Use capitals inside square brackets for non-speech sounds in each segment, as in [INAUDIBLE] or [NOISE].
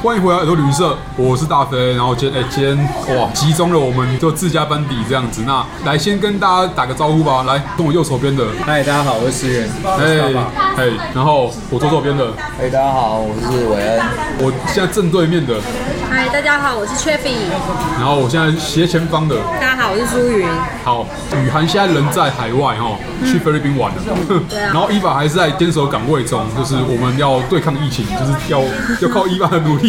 欢迎回来耳朵旅社，我是大飞。然后今天哎，今天哇，集中了我们就自家班底这样子。那来先跟大家打个招呼吧。来，跟我右手边的，嗨，大家好，我是思源。哎，哎，然后我左手边的，哎，大家好，我是韦恩。我现在正对面的，嗨，大家好，我是 Cheffy。然后我现在斜前方的，大家好，我是苏云。好，雨涵现在人在海外哈，去菲律宾玩了。[LAUGHS] 对啊。然后伊娃还是在坚守岗位中，就是我们要对抗疫情，就是要要靠伊娃的努力。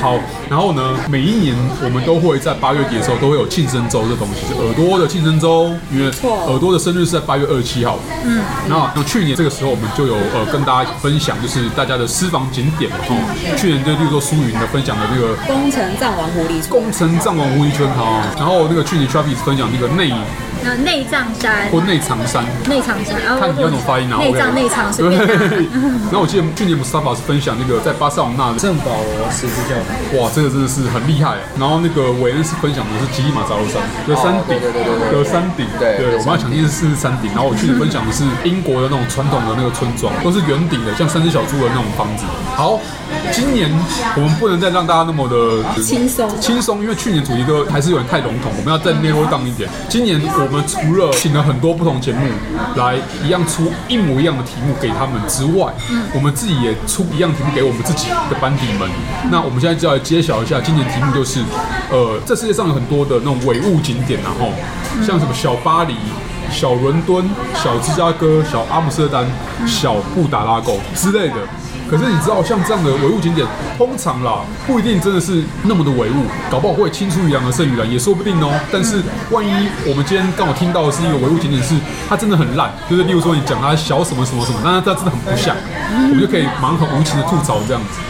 好，然后呢，每一年我们都会在八月底的时候都会有庆生周这东西，是耳朵的庆生周，因为耳朵的生日是在八月二十七号。嗯，那那去年这个时候我们就有呃跟大家分享，就是大家的私房景点哦。去年就例如说苏云的分享的那个工程藏王狐狸村，宫城藏王狐狸村哈，然后那个去年 Travis 分享那个内。那内藏山或内藏山，内藏山，然后看你要怎么发音啊？内藏内藏是。对。[LAUGHS] 然后我记得去年 Mustafa 是分享那个在巴塞隆那的圣保罗哇，这个真的是很厉害。然后那个韦恩是分享的是吉力马扎罗山的山顶，的山顶，对对，我们要强调是是山顶。然后我去年分享的是英国的那种传统的那个村庄，都是圆顶的，像三只小猪的那种房子。好，今年我们不能再让大家那么的轻松轻松，因为去年主题歌还是有点太笼统，我们要再 narrow down 一点。今年我们除了请了很多不同节目来一样出一模一样的题目给他们之外，我们自己也出一样题目给我们自己的班底们。那我们现在就要揭晓一下，今年题目就是，呃，这世界上有很多的那种伪物景点，然后像什么小巴黎、小伦敦、小芝加哥、小阿姆斯特丹、小布达拉宫之类的。可是你知道，像这样的唯物景点，通常啦不一定真的是那么的唯物，搞不好会青出于蓝而胜于蓝，也说不定哦。但是万一我们今天刚好听到的是一个唯物景点，是它真的很烂，就是例如说你讲它小什么什么什么，那它真的很不像，我们就可以蛮很无情的吐槽这样子。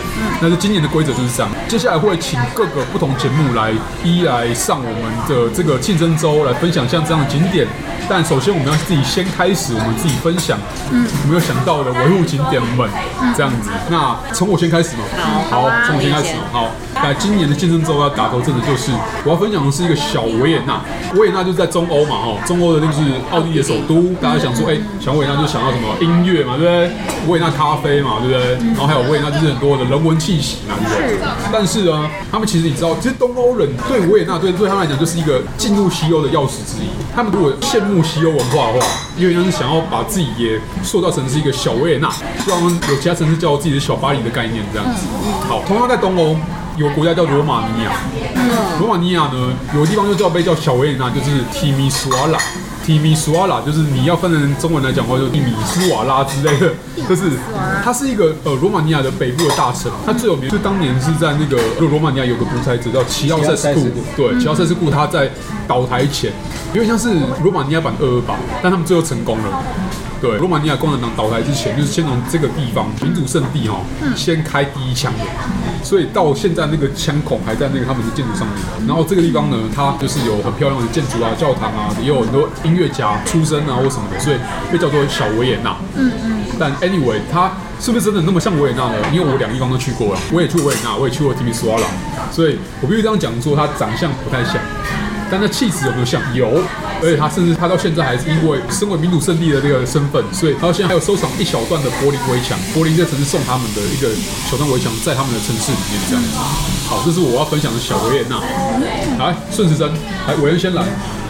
但是今年的规则就是这样，接下来会请各个不同节目来一来上我们的这个庆生周来分享像这样的景点。但首先我们要自己先开始，我们自己分享，嗯，我们有想到的伪物景点们，这样子。那从我先开始嘛，好，从我先开始，好。那今年的庆生周要打头阵的就是我要分享的是一个小维也纳，维也纳就是在中欧嘛，哈，中欧的那个是奥地利的首都。大家想说，哎，小维也纳就想到什么音乐嘛，对不对？维也纳咖啡嘛，对不对？然后还有维也纳就是很多的人文气息嘛，对不对？但是呢，他们其实你知道，其实东欧人对维也纳对对他们来讲就是一个进入西欧的钥匙之一。他们如果羡慕西欧文化的话，因为他是想要把自己也塑造成是一个小维也纳，希望有其他城市叫自己的小巴黎的概念这样子。好，同样在东欧有个国家叫罗马尼亚，罗马尼亚呢有个地方就叫被叫小维也纳，就是提米苏瓦拉。提米苏瓦拉就是你要分成中文来讲的话，就提米苏瓦拉之类的，就是它是一个呃罗马尼亚的北部的大城，它最有名就当年是在那个就罗马尼亚有个独裁者叫齐奥塞斯库，对，齐奥塞斯库他在倒台前，有点像是罗马尼亚版二二八，但他们最后成功了。对，罗马尼亚共产党倒台之前，就是先从这个地方民主圣地哈，先开第一枪的，所以到现在那个枪孔还在那个他们的建筑上面。然后这个地方呢，它就是有很漂亮的建筑啊、教堂啊，也有很多音乐家出身啊或什么的，所以被叫做小维也纳。嗯嗯。但 anyway，它是不是真的那么像维也纳呢？因为我两个地方都去过了，我也去维也纳，我也去过提米苏瓦拉，所以我必须这样讲说，它长相不太像。但那气质有没有像？有，而且他甚至他到现在还是因为身为民主胜利的这个身份，所以他到现在还有收藏一小段的柏林围墙，柏林这城市送他们的一个小段围墙，在他们的城市里面这样子。好，这是我要分享的小维也纳。来，顺时针，来，韦恩先来。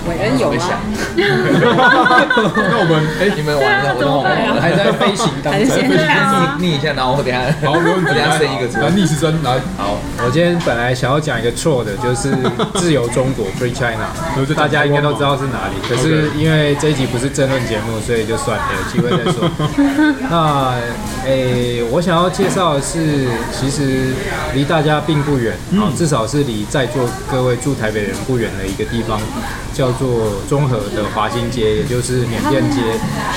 韦恩有想，[LAUGHS] 那我们哎，你们玩的活动还在飞行当中，飞行逆逆一下，然后我等下，好，没问题，[LAUGHS] 等下升一个字，来逆时针来。好，我今天本来想要讲一个错的，就是自由中国 （Free China），大家应该都知道是哪里。[LAUGHS] 可是因为这一集不是争论节目，所以就算了，有机会再说。那诶，我想要介绍的是，其实离大家并不远，啊，至少是离在座各位住台北人不远的一个地方。叫做综合的华新街，也就是缅甸街。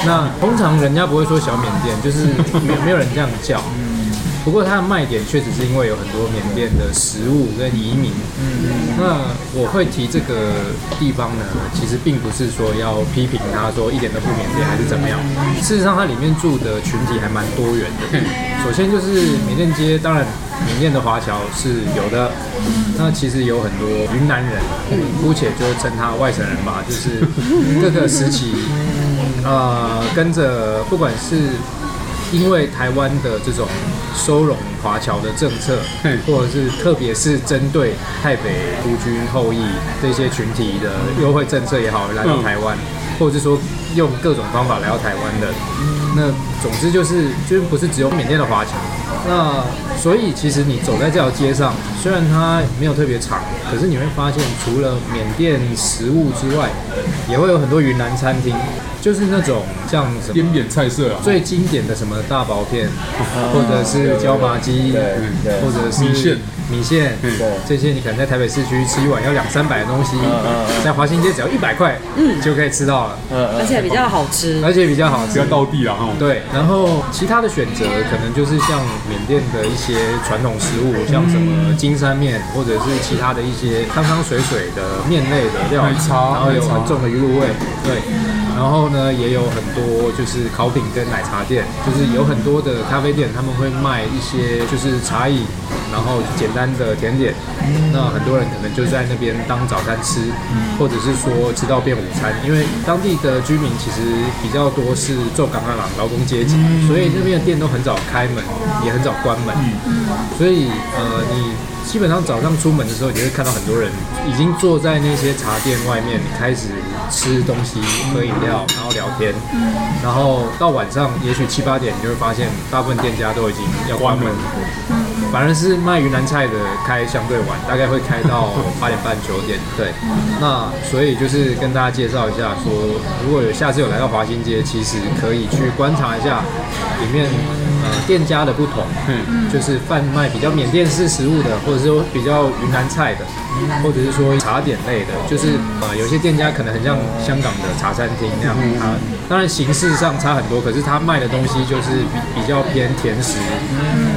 那通常人家不会说小缅甸，就是没没有人这样叫。不过它的卖点确实是因为有很多缅甸的食物跟移民。嗯那我会提这个地方呢，其实并不是说要批评它说一点都不缅甸还是怎么样。事实上，它里面住的群体还蛮多元的。[LAUGHS] 首先就是缅甸街，当然。缅甸的华侨是有的，那其实有很多云南人，姑且就称他外省人吧，就是 [LAUGHS] 各个时期，呃，跟着不管是因为台湾的这种收容华侨的政策，或者是特别是针对台北孤军后裔这些群体的优惠政策也好，来到台湾，或者是说用各种方法来到台湾的，那总之就是就是不是只有缅甸的华侨，那所以其实你走在这条街上，虽然它没有特别长，可是你会发现除了缅甸食物之外，也会有很多云南餐厅。就是那种像什么滇缅菜色啊，最经典的什么大薄片，或者是椒麻鸡，或者是米线，米线，这些你可能在台北市区吃一碗要两三百的东西，在华新街只要一百块，嗯，就可以吃到了，而且比较好吃，而且比较好吃，比较道地啊，对，然后其他的选择可能就是像缅甸的一些传统食物，像什么金山面，或者是其他的一些汤汤水水的面类的料理，然后有很重的鱼露味，对。然后呢，也有很多就是烤饼跟奶茶店，就是有很多的咖啡店，他们会卖一些就是茶饮，然后简单的甜点。那很多人可能就在那边当早餐吃，或者是说吃到变午餐，因为当地的居民其实比较多是做港港劳劳工阶级，所以那边的店都很早开门，也很早关门。所以呃，你。基本上早上出门的时候，你会看到很多人已经坐在那些茶店外面，开始吃东西、喝饮料，然后聊天。然后到晚上，也许七八点，你就会发现大部分店家都已经要关门。反而是卖云南菜的开相对晚，大概会开到八点半九点。对，那所以就是跟大家介绍一下，说如果有下次有来到华新街，其实可以去观察一下里面。呃，店家的不同，嗯，就是贩卖比较缅甸式食物的，或者是说比较云南菜的，或者是说茶点类的，就是呃，有些店家可能很像香港的茶餐厅那样，它当然形式上差很多，可是它卖的东西就是比比较偏甜食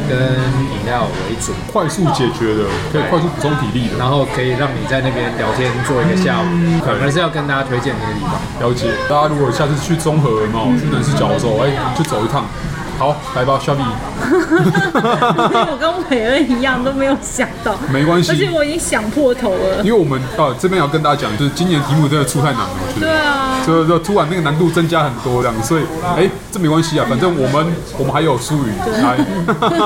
跟饮料为主，快速解决的，可以快速补充体力的，然后可以让你在那边聊天做一个下午，可能是要跟大家推荐那个地方。了解，大家如果下次去中和嘛，去南势角的时候，哎，就走一趟。好，来吧，小米。我跟伟恩一样都没有想到，没关系，而且我已经想破头了。因为我们啊，这边要跟大家讲，就是今年题目真的出太难了，我觉得。对啊。就就突然那个难度增加很多这样，所以哎，这没关系啊，反正我们我们还有术语来。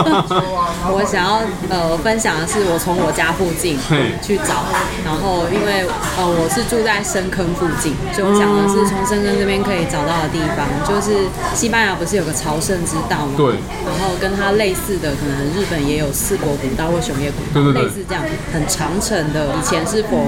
[LAUGHS] 我想要呃分享的是，我从我家附近去找，然后因为呃我是住在深坑附近，所以我想的是从深坑这边可以找到的地方，就是西班牙不是有个朝圣之道嘛？对。然后跟它类似的，可能日本也有四国古道或熊野古道，对对对，类似这样很长程的。以前是否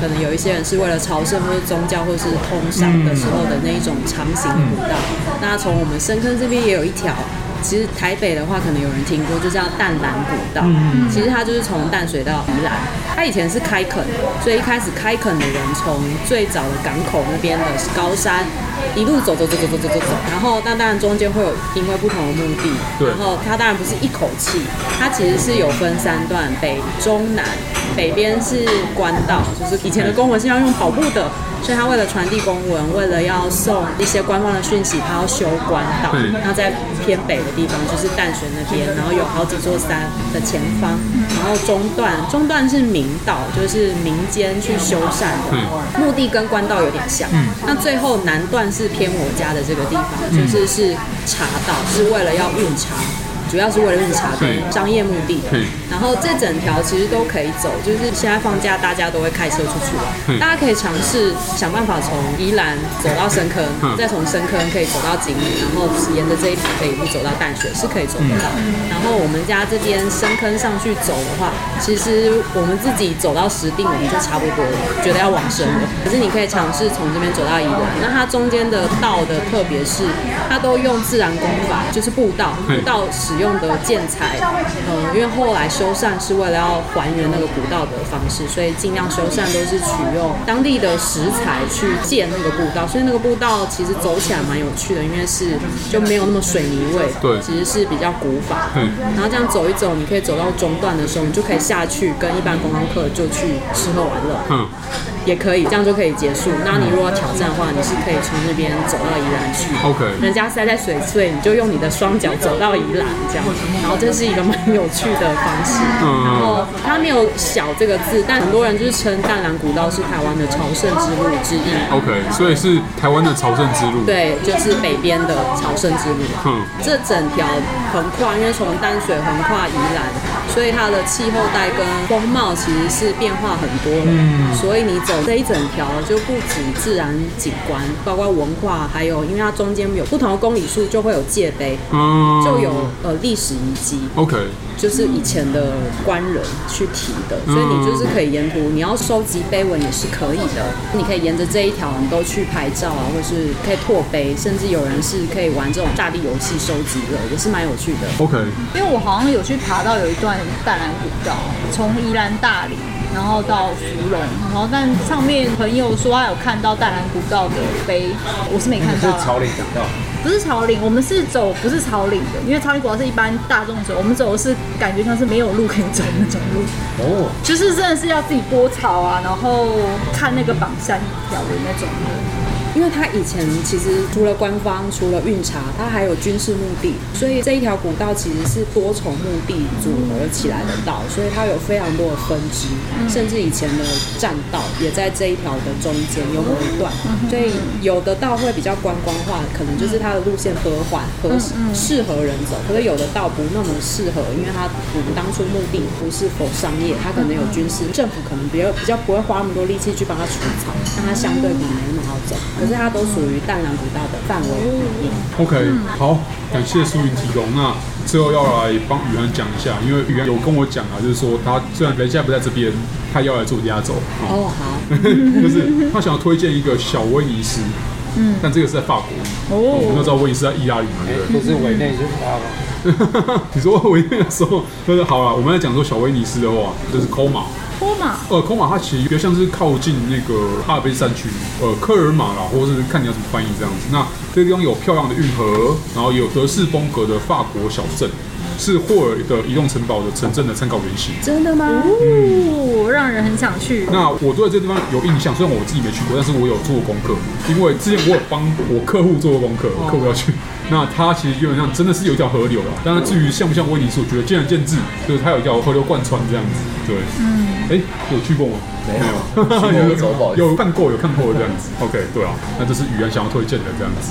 可能有一些人是为了朝圣或者宗教或是通商的时候的那一种长型古道？嗯、那从我们深坑这边也有一条。其实台北的话，可能有人听过，就叫淡蓝古道。嗯、其实它就是从淡水到宜兰，它以前是开垦，所以一开始开垦的人从最早的港口那边的高山一路走走走走走走走走，然后那当然中间会有因为不同的目的，然后它当然不是一口气，它其实是有分三段，北中南，北边是官道，就是以前的公文是要用跑步的。所以他为了传递公文，为了要送一些官方的讯息，他要修官道。那在偏北的地方，就是淡水那边，然后有好几座山的前方，然后中段中段是民道，就是民间去修缮的，目的跟官道有点像。那最后南段是偏我家的这个地方，就是是茶道，是为了要运茶。主要是为了运茶的商业目的，然后这整条其实都可以走，就是现在放假大家都会开车出去玩，大家可以尝试想办法从宜兰走到深坑，再从深坑可以走到景里，然后沿着这一条可以一路走到淡水，是可以走得到。然后我们家这边深坑上去走的话，其实我们自己走到石定我们就差不多了，觉得要往深了。可是你可以尝试从这边走到宜兰，那它中间的道的特别是它都用自然工法，就是步道，步道使。用的建材，嗯，因为后来修缮是为了要还原那个古道的方式，所以尽量修缮都是取用当地的石材去建那个步道，所以那个步道其实走起来蛮有趣的，因为是就没有那么水泥味，对，其实是比较古法。嗯，然后这样走一走，你可以走到中段的时候，你就可以下去跟一般观光客就去吃喝玩乐。嗯。也可以，这样就可以结束。那你如果挑战的话，你是可以从那边走到宜兰去。OK，人家塞在水隧，你就用你的双脚走到宜兰，这样。然后这是一个蛮有趣的方式。嗯。然后它没有“小”这个字，但很多人就是称淡蓝古道是台湾的朝圣之路之一。OK，所以是台湾的朝圣之路。对，就是北边的朝圣之路。嗯。这整条横跨，因为从淡水横跨宜兰，所以它的气候带跟风貌其实是变化很多的。嗯。所以你走这一整条，就不止自然景观，包括文化，还有因为它中间有不同的公里数，就会有界碑，嗯，就有呃历史遗迹。OK。就是以前的官人去提的，所以你就是可以沿途，你要收集碑文也是可以的。你可以沿着这一条，你都去拍照啊，或是可以拓碑，甚至有人是可以玩这种大地游戏收集的，也是蛮有趣的。OK，因为我好像有去爬到有一段淡蓝古道，从宜兰大里，然后到芙蓉，然后但上面朋友说他有看到淡蓝古道的碑，我是没看到。是草岭古道。不是草岭，我们是走不是草岭的，因为草岭主要是一般大众走，我们走的是感觉像是没有路可以走的那种路。哦，就是真的是要自己拨草啊，然后看那个榜山条的那种的。因为它以前其实除了官方，除了运茶，它还有军事目的，所以这一条古道其实是多重目的组合起来的道，所以它有非常多的分支，甚至以前的栈道也在这一条的中间有某一段，所以有的道会比较观光化，可能就是它的路线和缓和适合人走，可是有的道不那么适合，因为它我们当初目的不是否商业，它可能有军事，政府可能比较比较不会花那么多力气去帮它除草，让它相对可能没那么好走。可是它都属于淡然古道的范围里面。OK，好，感谢苏云提供。那最后要来帮宇涵讲一下，因为宇涵有跟我讲啊，就是说他虽然人现在不在这边，他要来做压轴。哦，好，[LAUGHS] 就是他想要推荐一个小威尼斯。嗯，但这个是在法国。哦，我们都知道威尼斯在意大利嘛，对不对？就是委内瑞拉嘛。[LAUGHS] 你说委内的时候，就是好了，我们在讲说小威尼斯的话，就是 Comar。科马，呃，科马它其实比较像是靠近那个哈尔滨山区，呃，科尔马啦，或者是看你要怎么翻译这样子。那这个地方有漂亮的运河，然后有德式风格的法国小镇，是霍尔的移动城堡的城镇的参考原型。真的吗？哦，让人很想去。那我对这个地方有印象，虽然我自己没去过，但是我有做过功课，因为之前我有帮我客户做过功课，我客户要去。那它其实基本上真的是有一条河流了，当然至于像不像威尼斯，我觉得见仁见智，就是它有一条河流贯穿这样子，对，嗯，哎、欸，有去过吗？没有，[LAUGHS] 有，有看过，有看过这样子。OK，对啊，那这是雨安想要推荐的这样子。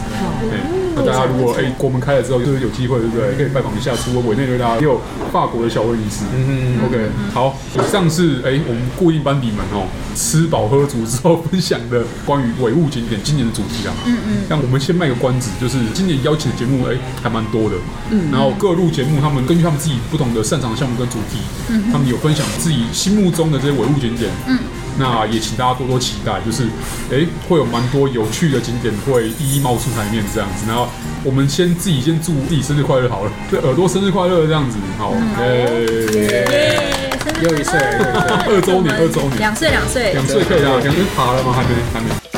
哎，那大家如果哎国门开了之后，就是有机会，对不对？可以拜访一下，除了委内瑞拉，也有法国的小威尼斯。嗯嗯 OK，好，以上是哎我们固定班底们哦，吃饱喝足之后分享的关于伪物景点今年的主题啊。嗯嗯。那我们先卖个关子，就是今年邀请的节目哎还蛮多的。嗯。然后各路节目他们根据他们自己不同的擅长项目跟主题，嗯，他们有分享自己心目中的这些伪物景点。嗯。那也请大家多多期待，就是，哎，会有蛮多有趣的景点会一一冒出台面这样子。然后我们先自己先祝自己生日快乐好了，对耳朵生日快乐这样子，好，耶，又一岁，[LAUGHS] 二周年，二周年，两岁，两岁，两岁可以啊，两岁爬了吗？还没，还没。